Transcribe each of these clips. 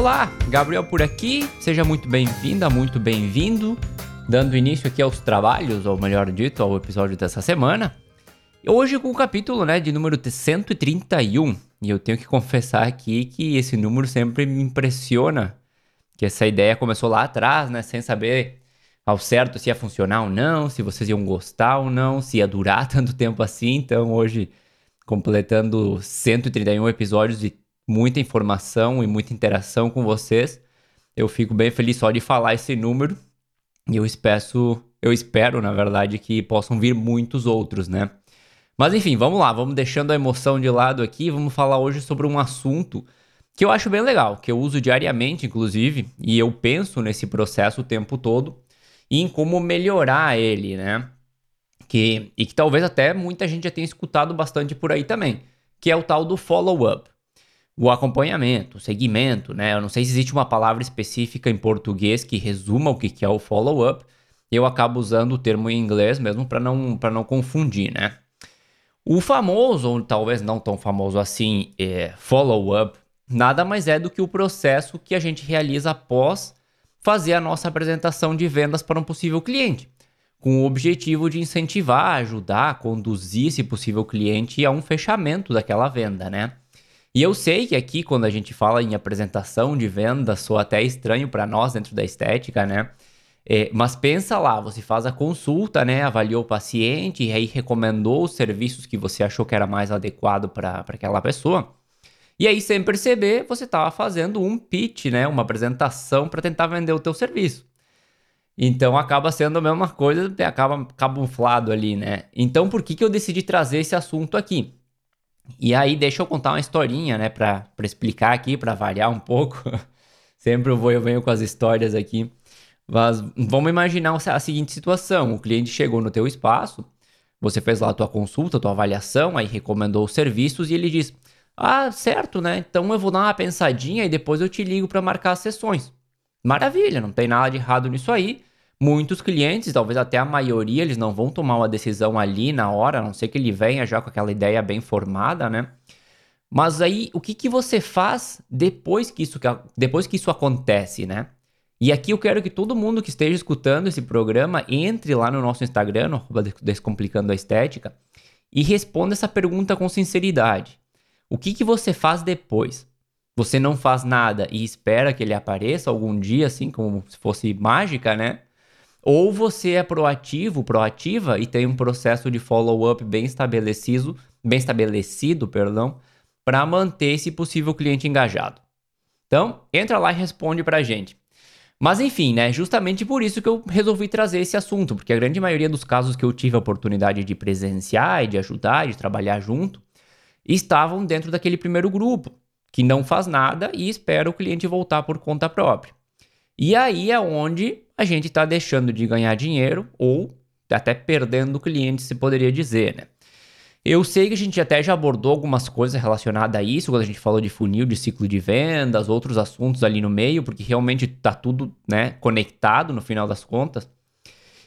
Olá, Gabriel por aqui, seja muito bem-vinda, muito bem-vindo, dando início aqui aos trabalhos, ou melhor dito, ao episódio dessa semana. Hoje com o capítulo, né, de número 131, e eu tenho que confessar aqui que esse número sempre me impressiona, que essa ideia começou lá atrás, né, sem saber ao certo se ia funcionar ou não, se vocês iam gostar ou não, se ia durar tanto tempo assim, então hoje completando 131 episódios de muita informação e muita interação com vocês. Eu fico bem feliz só de falar esse número e eu espero, eu espero, na verdade, que possam vir muitos outros, né? Mas enfim, vamos lá, vamos deixando a emoção de lado aqui, vamos falar hoje sobre um assunto que eu acho bem legal, que eu uso diariamente, inclusive, e eu penso nesse processo o tempo todo e em como melhorar ele, né? Que, e que talvez até muita gente já tenha escutado bastante por aí também, que é o tal do follow-up o acompanhamento, o segmento, né? Eu não sei se existe uma palavra específica em português que resuma o que é o follow-up. Eu acabo usando o termo em inglês mesmo para não, não confundir, né? O famoso, ou talvez não tão famoso assim, é, follow-up, nada mais é do que o processo que a gente realiza após fazer a nossa apresentação de vendas para um possível cliente, com o objetivo de incentivar, ajudar, conduzir esse possível cliente a um fechamento daquela venda, né? E eu sei que aqui, quando a gente fala em apresentação de venda, soa até estranho para nós dentro da estética, né? É, mas pensa lá, você faz a consulta, né? Avaliou o paciente e aí recomendou os serviços que você achou que era mais adequado para aquela pessoa. E aí, sem perceber, você estava fazendo um pitch, né? Uma apresentação para tentar vender o teu serviço. Então acaba sendo a mesma coisa, acaba camuflado ali, né? Então por que, que eu decidi trazer esse assunto aqui? E aí, deixa eu contar uma historinha, né, pra explicar aqui, pra variar um pouco. Sempre eu, vou, eu venho com as histórias aqui. Mas vamos imaginar a seguinte situação: o cliente chegou no teu espaço, você fez lá a tua consulta, a tua avaliação, aí recomendou os serviços e ele diz: Ah, certo, né? Então eu vou dar uma pensadinha e depois eu te ligo para marcar as sessões. Maravilha, não tem nada de errado nisso aí. Muitos clientes, talvez até a maioria, eles não vão tomar uma decisão ali na hora, a não ser que ele venha já com aquela ideia bem formada, né? Mas aí, o que, que você faz depois que, isso, depois que isso acontece, né? E aqui eu quero que todo mundo que esteja escutando esse programa entre lá no nosso Instagram, no Descomplicando a Estética, e responda essa pergunta com sinceridade. O que, que você faz depois? Você não faz nada e espera que ele apareça algum dia, assim, como se fosse mágica, né? Ou você é proativo, proativa e tem um processo de follow-up bem estabelecido, bem estabelecido, perdão, para manter esse possível cliente engajado. Então, entra lá e responde para a gente. Mas enfim, né? Justamente por isso que eu resolvi trazer esse assunto, porque a grande maioria dos casos que eu tive a oportunidade de presenciar e de ajudar, de trabalhar junto, estavam dentro daquele primeiro grupo, que não faz nada e espera o cliente voltar por conta própria. E aí é onde a gente está deixando de ganhar dinheiro ou até perdendo clientes, se poderia dizer, né? Eu sei que a gente até já abordou algumas coisas relacionadas a isso, quando a gente falou de funil, de ciclo de vendas, outros assuntos ali no meio, porque realmente está tudo né, conectado no final das contas.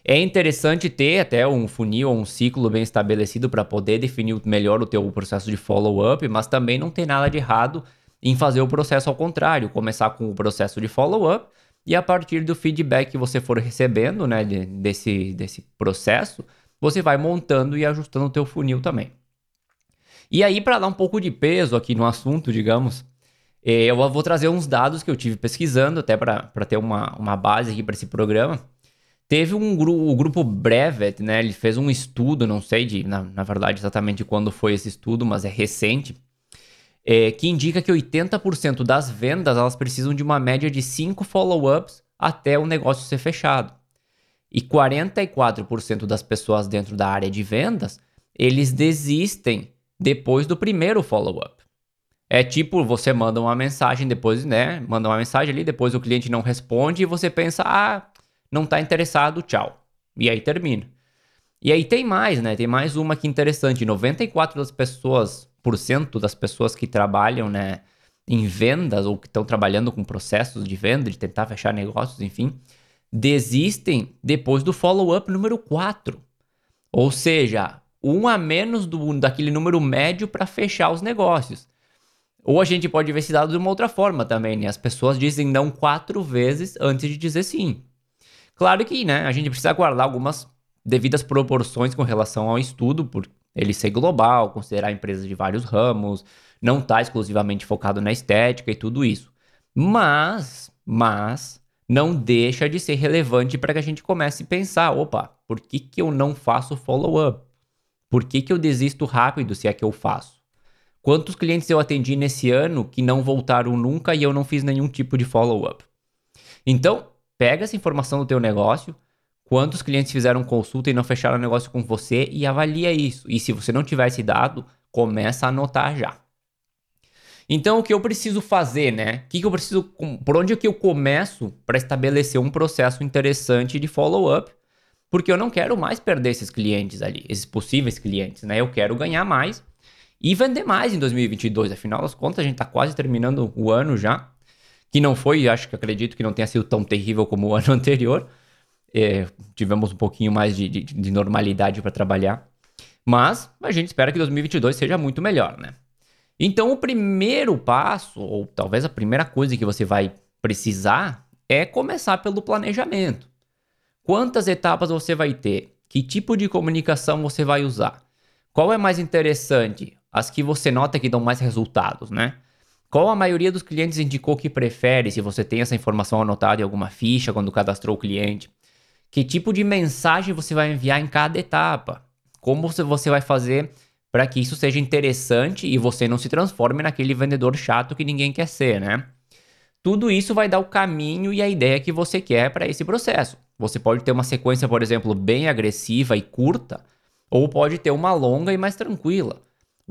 É interessante ter até um funil ou um ciclo bem estabelecido para poder definir melhor o teu processo de follow-up, mas também não tem nada de errado em fazer o processo ao contrário, começar com o processo de follow-up e a partir do feedback que você for recebendo, né, de, desse, desse processo, você vai montando e ajustando o teu funil também. E aí, para dar um pouco de peso aqui no assunto, digamos, eh, eu vou trazer uns dados que eu tive pesquisando, até para ter uma, uma base aqui para esse programa. Teve um gru o grupo Brevet, né? Ele fez um estudo, não sei de, na, na verdade exatamente quando foi esse estudo, mas é recente é, que indica que 80% das vendas elas precisam de uma média de 5 follow-ups até o negócio ser fechado. E 44% das pessoas dentro da área de vendas, eles desistem depois do primeiro follow-up. É tipo, você manda uma mensagem depois, né? Manda uma mensagem ali, depois o cliente não responde e você pensa, ah, não está interessado, tchau. E aí termina. E aí tem mais, né? Tem mais uma que interessante. 94% das pessoas das pessoas que trabalham né, em vendas ou que estão trabalhando com processos de venda, de tentar fechar negócios, enfim, desistem depois do follow-up número 4. Ou seja, um a menos do, daquele número médio para fechar os negócios. Ou a gente pode ver esse dado de uma outra forma também, né? As pessoas dizem não quatro vezes antes de dizer sim. Claro que, né, a gente precisa guardar algumas devidas proporções com relação ao estudo, por ele ser global, considerar empresas de vários ramos, não estar tá exclusivamente focado na estética e tudo isso. Mas, mas, não deixa de ser relevante para que a gente comece a pensar, opa, por que, que eu não faço follow-up? Por que, que eu desisto rápido se é que eu faço? Quantos clientes eu atendi nesse ano que não voltaram nunca e eu não fiz nenhum tipo de follow-up? Então, pega essa informação do teu negócio, quantos clientes fizeram consulta e não fecharam negócio com você e avalia isso. E se você não tiver esse dado, começa a anotar já. Então, o que eu preciso fazer, né? O que, que eu preciso, por onde é que eu começo para estabelecer um processo interessante de follow-up? Porque eu não quero mais perder esses clientes ali, esses possíveis clientes, né? Eu quero ganhar mais e vender mais em 2022. Afinal das contas, a gente está quase terminando o ano já, que não foi, acho que acredito que não tenha sido tão terrível como o ano anterior. É, tivemos um pouquinho mais de, de, de normalidade para trabalhar. Mas a gente espera que 2022 seja muito melhor, né? Então, o primeiro passo, ou talvez a primeira coisa que você vai precisar, é começar pelo planejamento. Quantas etapas você vai ter? Que tipo de comunicação você vai usar? Qual é mais interessante? as que você nota que dão mais resultados, né? Qual a maioria dos clientes indicou que prefere, se você tem essa informação anotada em alguma ficha quando cadastrou o cliente? Que tipo de mensagem você vai enviar em cada etapa? Como você vai fazer para que isso seja interessante e você não se transforme naquele vendedor chato que ninguém quer ser, né? Tudo isso vai dar o caminho e a ideia que você quer para esse processo. Você pode ter uma sequência, por exemplo, bem agressiva e curta, ou pode ter uma longa e mais tranquila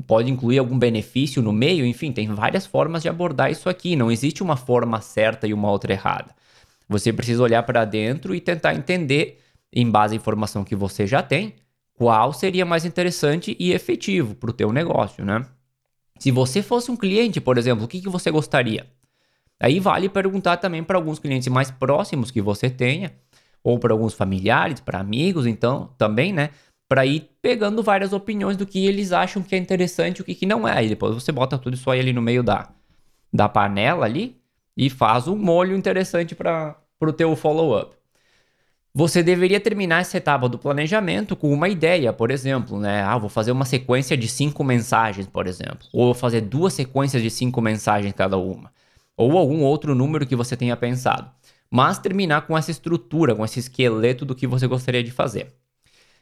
pode incluir algum benefício no meio, enfim, tem várias formas de abordar isso aqui. Não existe uma forma certa e uma outra errada. Você precisa olhar para dentro e tentar entender, em base à informação que você já tem, qual seria mais interessante e efetivo para o teu negócio, né? Se você fosse um cliente, por exemplo, o que, que você gostaria? Aí vale perguntar também para alguns clientes mais próximos que você tenha, ou para alguns familiares, para amigos, então também, né? para ir pegando várias opiniões do que eles acham que é interessante e o que, que não é. E depois você bota tudo isso aí ali no meio da, da panela ali e faz um molho interessante para o teu follow-up. Você deveria terminar essa etapa do planejamento com uma ideia, por exemplo, né? Ah, vou fazer uma sequência de cinco mensagens, por exemplo. Ou vou fazer duas sequências de cinco mensagens cada uma. Ou algum outro número que você tenha pensado. Mas terminar com essa estrutura, com esse esqueleto do que você gostaria de fazer.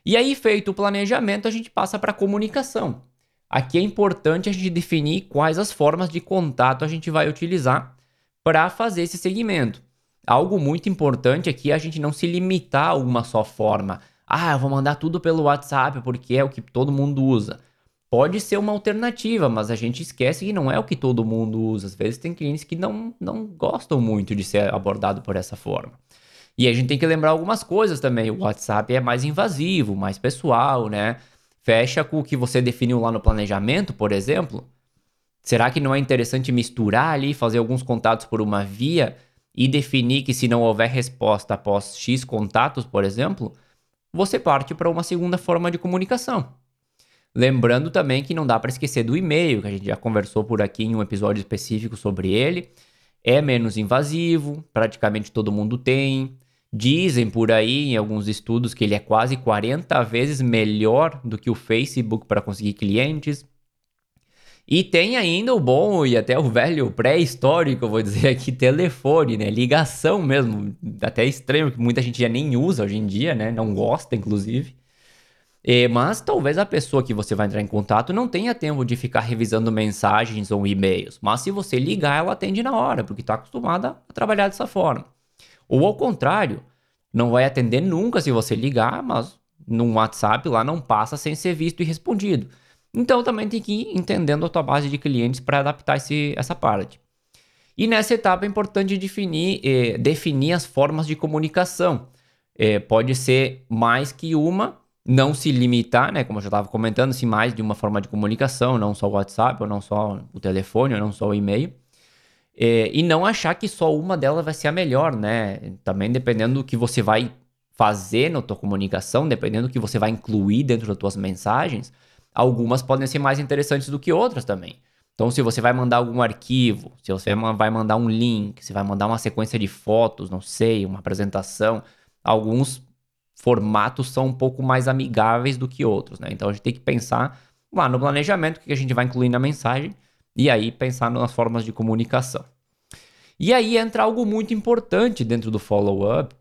E aí, feito o planejamento, a gente passa para a comunicação. Aqui é importante a gente definir quais as formas de contato a gente vai utilizar para fazer esse segmento. Algo muito importante aqui é a gente não se limitar a uma só forma. Ah, eu vou mandar tudo pelo WhatsApp porque é o que todo mundo usa. Pode ser uma alternativa, mas a gente esquece que não é o que todo mundo usa. Às vezes tem clientes que não, não gostam muito de ser abordado por essa forma. E a gente tem que lembrar algumas coisas também. O WhatsApp é mais invasivo, mais pessoal, né? Fecha com o que você definiu lá no planejamento, por exemplo. Será que não é interessante misturar ali, fazer alguns contatos por uma via e definir que se não houver resposta após X contatos, por exemplo, você parte para uma segunda forma de comunicação. Lembrando também que não dá para esquecer do e-mail, que a gente já conversou por aqui em um episódio específico sobre ele. É menos invasivo, praticamente todo mundo tem. Dizem por aí, em alguns estudos, que ele é quase 40 vezes melhor do que o Facebook para conseguir clientes. E tem ainda o bom e até o velho pré-histórico, vou dizer aqui, telefone, né? Ligação mesmo. Até estranho que muita gente já nem usa hoje em dia, né? Não gosta, inclusive. É, mas talvez a pessoa que você vai entrar em contato não tenha tempo de ficar revisando mensagens ou e-mails. Mas se você ligar, ela atende na hora, porque está acostumada a trabalhar dessa forma. Ou ao contrário, não vai atender nunca se você ligar, mas no WhatsApp lá não passa sem ser visto e respondido. Então também tem que ir entendendo a tua base de clientes para adaptar esse, essa parte. E nessa etapa é importante definir, eh, definir as formas de comunicação. Eh, pode ser mais que uma, não se limitar, né? Como eu já estava comentando, se mais de uma forma de comunicação, não só o WhatsApp, ou não só o telefone, ou não só o e-mail. É, e não achar que só uma delas vai ser a melhor, né? Também dependendo do que você vai fazer na tua comunicação, dependendo do que você vai incluir dentro das tuas mensagens, algumas podem ser mais interessantes do que outras também. Então, se você vai mandar algum arquivo, se você vai mandar um link, se vai mandar uma sequência de fotos, não sei, uma apresentação, alguns formatos são um pouco mais amigáveis do que outros, né? Então a gente tem que pensar lá no planejamento o que a gente vai incluir na mensagem e aí pensar nas formas de comunicação. E aí entra algo muito importante dentro do follow-up,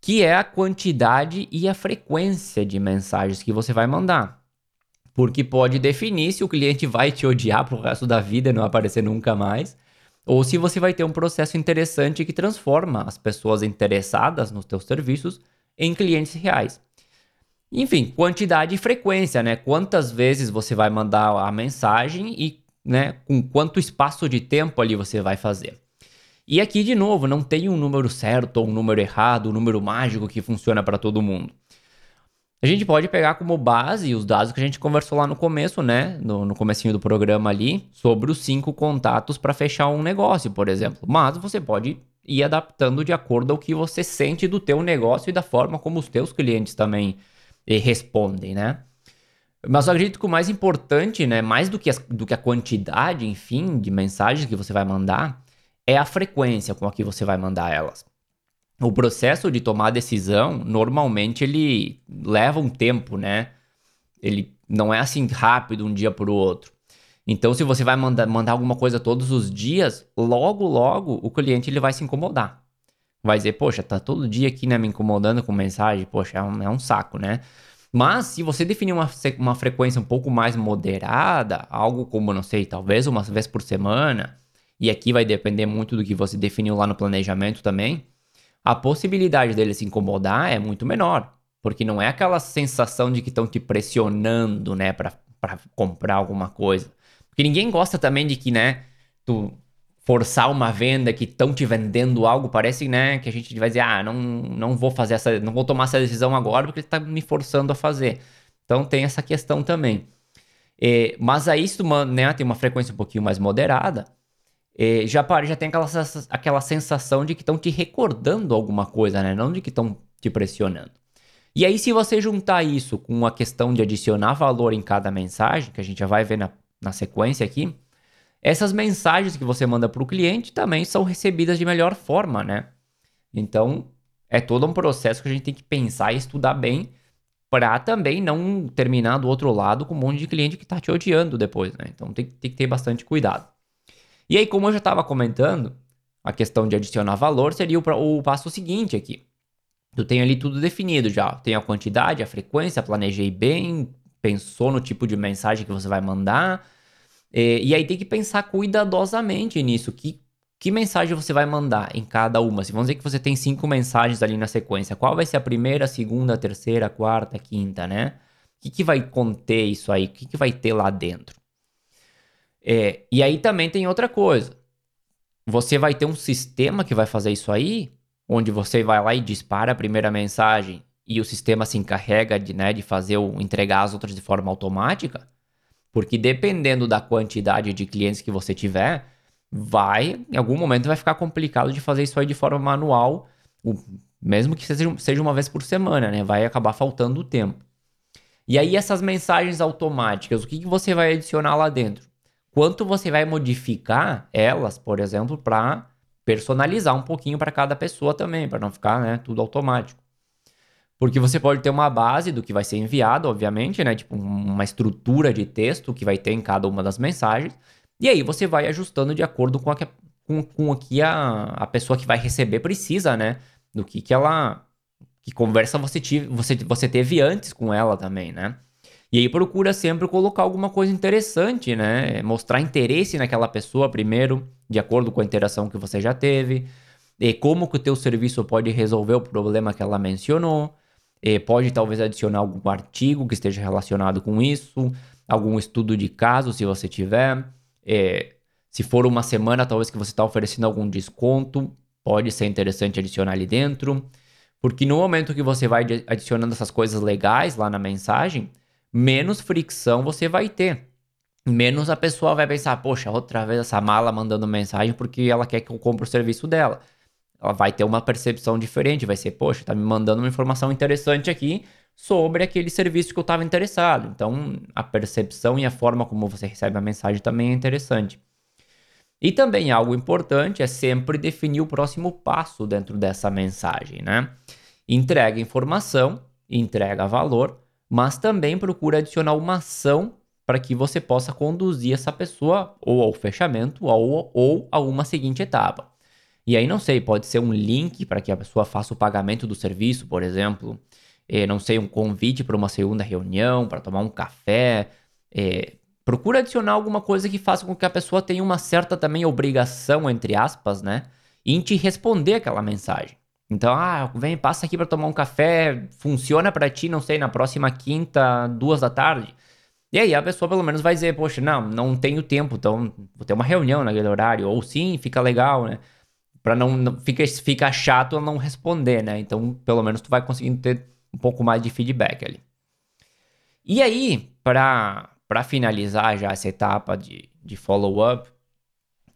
que é a quantidade e a frequência de mensagens que você vai mandar porque pode definir se o cliente vai te odiar pro resto da vida e não aparecer nunca mais, ou se você vai ter um processo interessante que transforma as pessoas interessadas nos teus serviços em clientes reais. Enfim, quantidade e frequência, né? Quantas vezes você vai mandar a mensagem e né, com quanto espaço de tempo ali você vai fazer. E aqui, de novo, não tem um número certo ou um número errado, um número mágico que funciona para todo mundo. A gente pode pegar como base os dados que a gente conversou lá no começo, né? No, no comecinho do programa ali, sobre os cinco contatos para fechar um negócio, por exemplo. Mas você pode ir adaptando de acordo ao que você sente do teu negócio e da forma como os teus clientes também eh, respondem, né? Mas eu acredito que o mais importante, né, mais do que, as, do que a quantidade, enfim, de mensagens que você vai mandar, é a frequência com a que você vai mandar elas o processo de tomar decisão, normalmente ele leva um tempo, né? Ele não é assim rápido um dia para o outro. Então, se você vai mandar, mandar alguma coisa todos os dias, logo, logo, o cliente ele vai se incomodar. Vai dizer, poxa, tá todo dia aqui, né, me incomodando com mensagem, poxa, é um, é um saco, né? Mas, se você definir uma, uma frequência um pouco mais moderada, algo como, não sei, talvez uma vez por semana, e aqui vai depender muito do que você definiu lá no planejamento também, a possibilidade dele se incomodar é muito menor. Porque não é aquela sensação de que estão te pressionando, né, para comprar alguma coisa. Porque ninguém gosta também de que, né, tu forçar uma venda, que estão te vendendo algo, parece, né, que a gente vai dizer, ah, não, não vou fazer essa, não vou tomar essa decisão agora porque ele está me forçando a fazer. Então tem essa questão também. É, mas aí, se tu né, tem uma frequência um pouquinho mais moderada, é, já, já tem aquela, aquela sensação de que estão te recordando alguma coisa, né? Não de que estão te pressionando. E aí, se você juntar isso com a questão de adicionar valor em cada mensagem, que a gente já vai ver na, na sequência aqui, essas mensagens que você manda para o cliente também são recebidas de melhor forma, né? Então, é todo um processo que a gente tem que pensar e estudar bem para também não terminar do outro lado com um monte de cliente que está te odiando depois, né? Então, tem, tem que ter bastante cuidado. E aí, como eu já estava comentando, a questão de adicionar valor seria o, o passo seguinte aqui. Tu tem ali tudo definido já. Tem a quantidade, a frequência, planejei bem, pensou no tipo de mensagem que você vai mandar. E, e aí tem que pensar cuidadosamente nisso. Que, que mensagem você vai mandar em cada uma? Se vamos dizer que você tem cinco mensagens ali na sequência, qual vai ser a primeira, a segunda, a terceira, a quarta, a quinta, né? O que, que vai conter isso aí? O que, que vai ter lá dentro? É, e aí também tem outra coisa. Você vai ter um sistema que vai fazer isso aí, onde você vai lá e dispara a primeira mensagem e o sistema se encarrega de, né, de fazer o entregar as outras de forma automática, porque dependendo da quantidade de clientes que você tiver, vai, em algum momento vai ficar complicado de fazer isso aí de forma manual, mesmo que seja, seja uma vez por semana, né? Vai acabar faltando o tempo. E aí essas mensagens automáticas, o que, que você vai adicionar lá dentro? Quanto você vai modificar elas, por exemplo, para personalizar um pouquinho para cada pessoa também, para não ficar né, tudo automático. Porque você pode ter uma base do que vai ser enviado, obviamente, né? Tipo, uma estrutura de texto que vai ter em cada uma das mensagens. E aí você vai ajustando de acordo com, a que, com, com o que a, a pessoa que vai receber precisa, né? Do que, que ela. Que conversa você, tive, você, você teve antes com ela também, né? E aí procura sempre colocar alguma coisa interessante, né? Mostrar interesse naquela pessoa primeiro, de acordo com a interação que você já teve. E como que o teu serviço pode resolver o problema que ela mencionou. E pode talvez adicionar algum artigo que esteja relacionado com isso, algum estudo de caso, se você tiver. É, se for uma semana, talvez que você está oferecendo algum desconto, pode ser interessante adicionar ali dentro. Porque no momento que você vai adicionando essas coisas legais lá na mensagem, menos fricção você vai ter. Menos a pessoa vai pensar, poxa, outra vez essa mala mandando mensagem porque ela quer que eu compre o serviço dela. Ela vai ter uma percepção diferente, vai ser, poxa, tá me mandando uma informação interessante aqui, sobre aquele serviço que eu estava interessado. Então, a percepção e a forma como você recebe a mensagem também é interessante. E também algo importante é sempre definir o próximo passo dentro dessa mensagem, né? Entrega informação, entrega valor, mas também procura adicionar uma ação para que você possa conduzir essa pessoa ou ao fechamento ou, ou a uma seguinte etapa. E aí, não sei, pode ser um link para que a pessoa faça o pagamento do serviço, por exemplo. É, não sei, um convite para uma segunda reunião, para tomar um café. É, procura adicionar alguma coisa que faça com que a pessoa tenha uma certa também obrigação, entre aspas, né? Em te responder aquela mensagem. Então, ah, vem, passa aqui para tomar um café, funciona para ti, não sei, na próxima quinta, duas da tarde. E aí a pessoa pelo menos vai dizer, poxa, não, não tenho tempo, então vou ter uma reunião naquele horário. Ou sim, fica legal, né? Pra não, não fica, fica chato não responder, né? Então, pelo menos tu vai conseguindo ter um pouco mais de feedback ali. E aí, para finalizar já essa etapa de, de follow-up,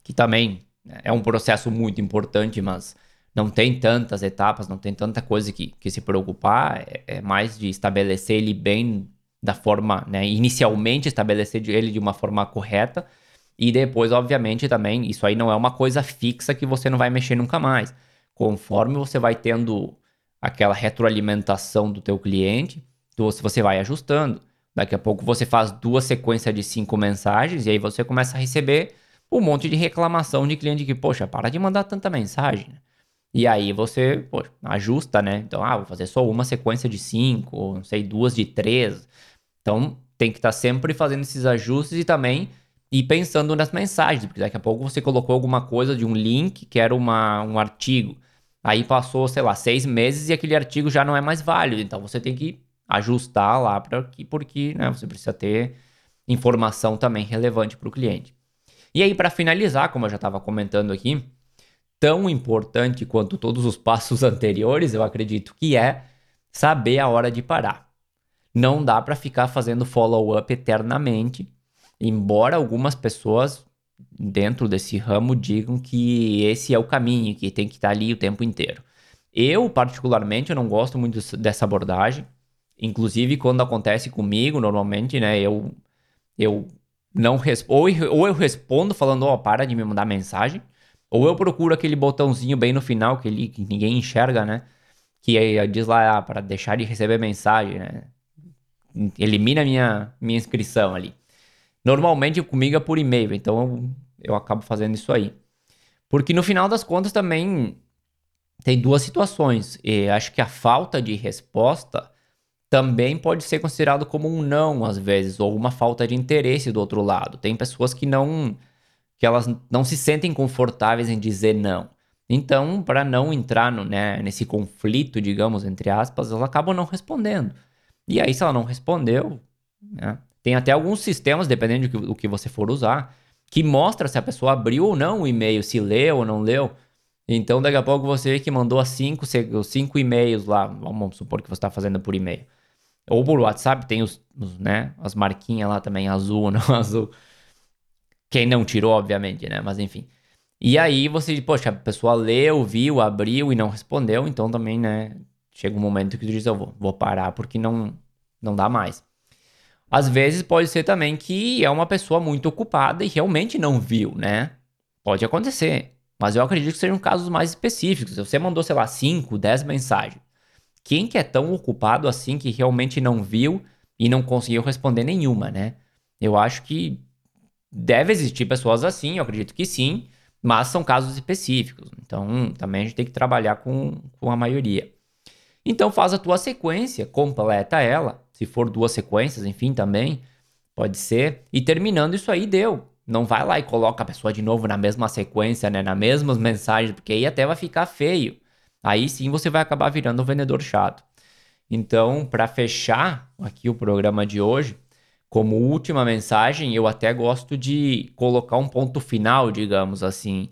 que também né, é um processo muito importante, mas não tem tantas etapas, não tem tanta coisa que, que se preocupar, é, é mais de estabelecer ele bem da forma, né, inicialmente estabelecer ele de uma forma correta, e depois, obviamente, também, isso aí não é uma coisa fixa que você não vai mexer nunca mais. Conforme você vai tendo aquela retroalimentação do teu cliente, você vai ajustando. Daqui a pouco você faz duas sequências de cinco mensagens e aí você começa a receber um monte de reclamação de cliente que, poxa, para de mandar tanta mensagem. E aí você poxa, ajusta, né? Então, ah, vou fazer só uma sequência de cinco, ou não sei, duas de três. Então tem que estar tá sempre fazendo esses ajustes e também ir pensando nas mensagens, porque daqui a pouco você colocou alguma coisa de um link que era uma, um artigo. Aí passou, sei lá, seis meses e aquele artigo já não é mais válido. Então você tem que ajustar lá para que, porque né, você precisa ter informação também relevante para o cliente. E aí, para finalizar, como eu já estava comentando aqui, tão importante quanto todos os passos anteriores, eu acredito que é saber a hora de parar. Não dá para ficar fazendo follow-up eternamente, embora algumas pessoas dentro desse ramo digam que esse é o caminho, que tem que estar ali o tempo inteiro. Eu, particularmente, eu não gosto muito dessa abordagem. Inclusive, quando acontece comigo, normalmente, né, eu, eu não respondo, ou, ou eu respondo falando, ó, oh, para de me mandar mensagem, ou eu procuro aquele botãozinho bem no final, que, ele, que ninguém enxerga, né, que aí diz lá, ah, para deixar de receber mensagem, né, elimina minha, minha inscrição ali. Normalmente comigo é por e-mail, então eu, eu acabo fazendo isso aí. Porque no final das contas também tem duas situações. E acho que a falta de resposta também pode ser considerado como um não às vezes ou uma falta de interesse do outro lado. Tem pessoas que não que elas não se sentem confortáveis em dizer não. Então, para não entrar no, né, nesse conflito, digamos, entre aspas, elas acabam não respondendo. E aí, se ela não respondeu, né, tem até alguns sistemas, dependendo do que, do que você for usar, que mostra se a pessoa abriu ou não o e-mail, se leu ou não leu. Então, daqui a pouco você vê que mandou cinco, cinco e-mails lá, vamos supor que você está fazendo por e-mail. Ou por WhatsApp, tem os, os, né, as marquinhas lá também, azul ou não azul. Quem não tirou, obviamente, né? Mas enfim. E aí você, poxa, a pessoa leu, viu, abriu e não respondeu, então também, né? chega um momento que tu diz, eu vou, vou parar porque não, não dá mais. Às vezes pode ser também que é uma pessoa muito ocupada e realmente não viu, né? Pode acontecer. Mas eu acredito que sejam casos mais específicos. Você mandou, sei lá, 5, 10 mensagens. Quem que é tão ocupado assim que realmente não viu e não conseguiu responder nenhuma, né? Eu acho que deve existir pessoas assim, eu acredito que sim, mas são casos específicos. Então, também a gente tem que trabalhar com, com a maioria. Então faz a tua sequência, completa ela, se for duas sequências, enfim, também pode ser. E terminando isso aí deu. Não vai lá e coloca a pessoa de novo na mesma sequência, né, nas mesmas mensagens, porque aí até vai ficar feio. Aí sim você vai acabar virando um vendedor chato. Então, para fechar aqui o programa de hoje, como última mensagem, eu até gosto de colocar um ponto final, digamos assim.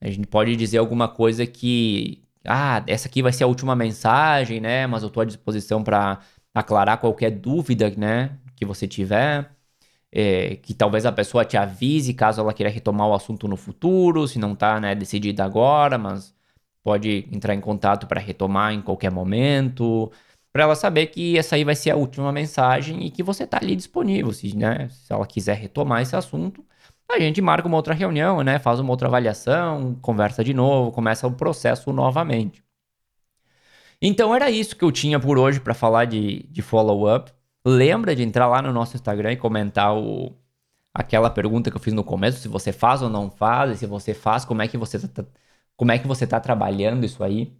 A gente pode dizer alguma coisa que ah, essa aqui vai ser a última mensagem, né? Mas eu estou à disposição para aclarar qualquer dúvida, né? Que você tiver. É, que talvez a pessoa te avise caso ela queira retomar o assunto no futuro, se não está né, decidida agora, mas pode entrar em contato para retomar em qualquer momento. Para ela saber que essa aí vai ser a última mensagem e que você tá ali disponível, se, né, se ela quiser retomar esse assunto, a gente marca uma outra reunião, né, faz uma outra avaliação, conversa de novo, começa o processo novamente. Então era isso que eu tinha por hoje para falar de, de follow-up. Lembra de entrar lá no nosso Instagram e comentar o, aquela pergunta que eu fiz no começo, se você faz ou não faz, e se você faz, como é que você tá, como é que você tá trabalhando isso aí.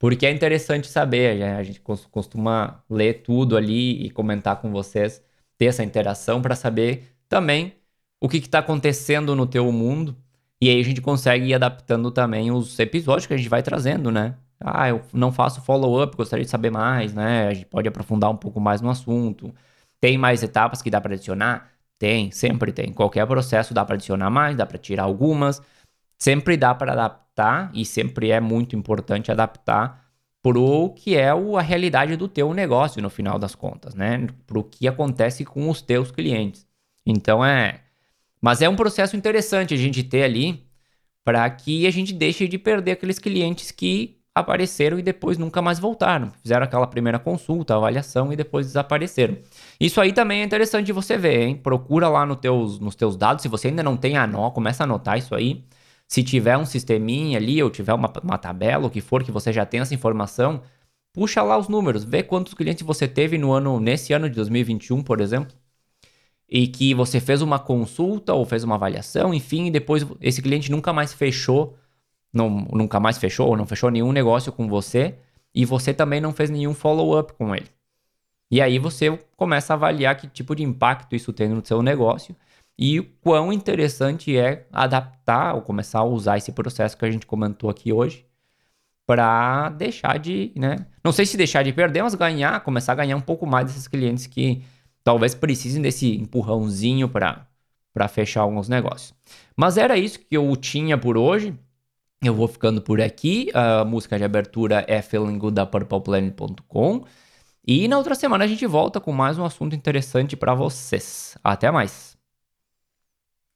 Porque é interessante saber, né? a gente costuma ler tudo ali e comentar com vocês, ter essa interação para saber também o que está acontecendo no teu mundo. E aí a gente consegue ir adaptando também os episódios que a gente vai trazendo, né? Ah, eu não faço follow-up, gostaria de saber mais, né? A gente pode aprofundar um pouco mais no assunto. Tem mais etapas que dá para adicionar? Tem, sempre tem. Qualquer processo dá para adicionar mais, dá para tirar algumas. Sempre dá para adaptar e sempre é muito importante adaptar pro que é o, a realidade do teu negócio no final das contas, né? Pro que acontece com os teus clientes. Então é, mas é um processo interessante a gente ter ali para que a gente deixe de perder aqueles clientes que apareceram e depois nunca mais voltaram. Fizeram aquela primeira consulta, avaliação e depois desapareceram. Isso aí também é interessante você ver, hein? Procura lá no teus, nos teus dados. Se você ainda não tem a nó, começa a anotar isso aí. Se tiver um sisteminha ali ou tiver uma, uma tabela, o que for, que você já tem essa informação, puxa lá os números, vê quantos clientes você teve no ano, nesse ano de 2021, por exemplo, e que você fez uma consulta ou fez uma avaliação, enfim, e depois esse cliente nunca mais fechou não, nunca mais fechou ou não fechou nenhum negócio com você e você também não fez nenhum follow-up com ele. E aí você começa a avaliar que tipo de impacto isso tem no seu negócio e o quão interessante é adaptar ou começar a usar esse processo que a gente comentou aqui hoje para deixar de, né? Não sei se deixar de perder, mas ganhar, começar a ganhar um pouco mais desses clientes que talvez precisem desse empurrãozinho para para fechar alguns negócios. Mas era isso que eu tinha por hoje. Eu vou ficando por aqui. A música de abertura é Feeling Good da PurplePlanet.com. E na outra semana a gente volta com mais um assunto interessante para vocês. Até mais!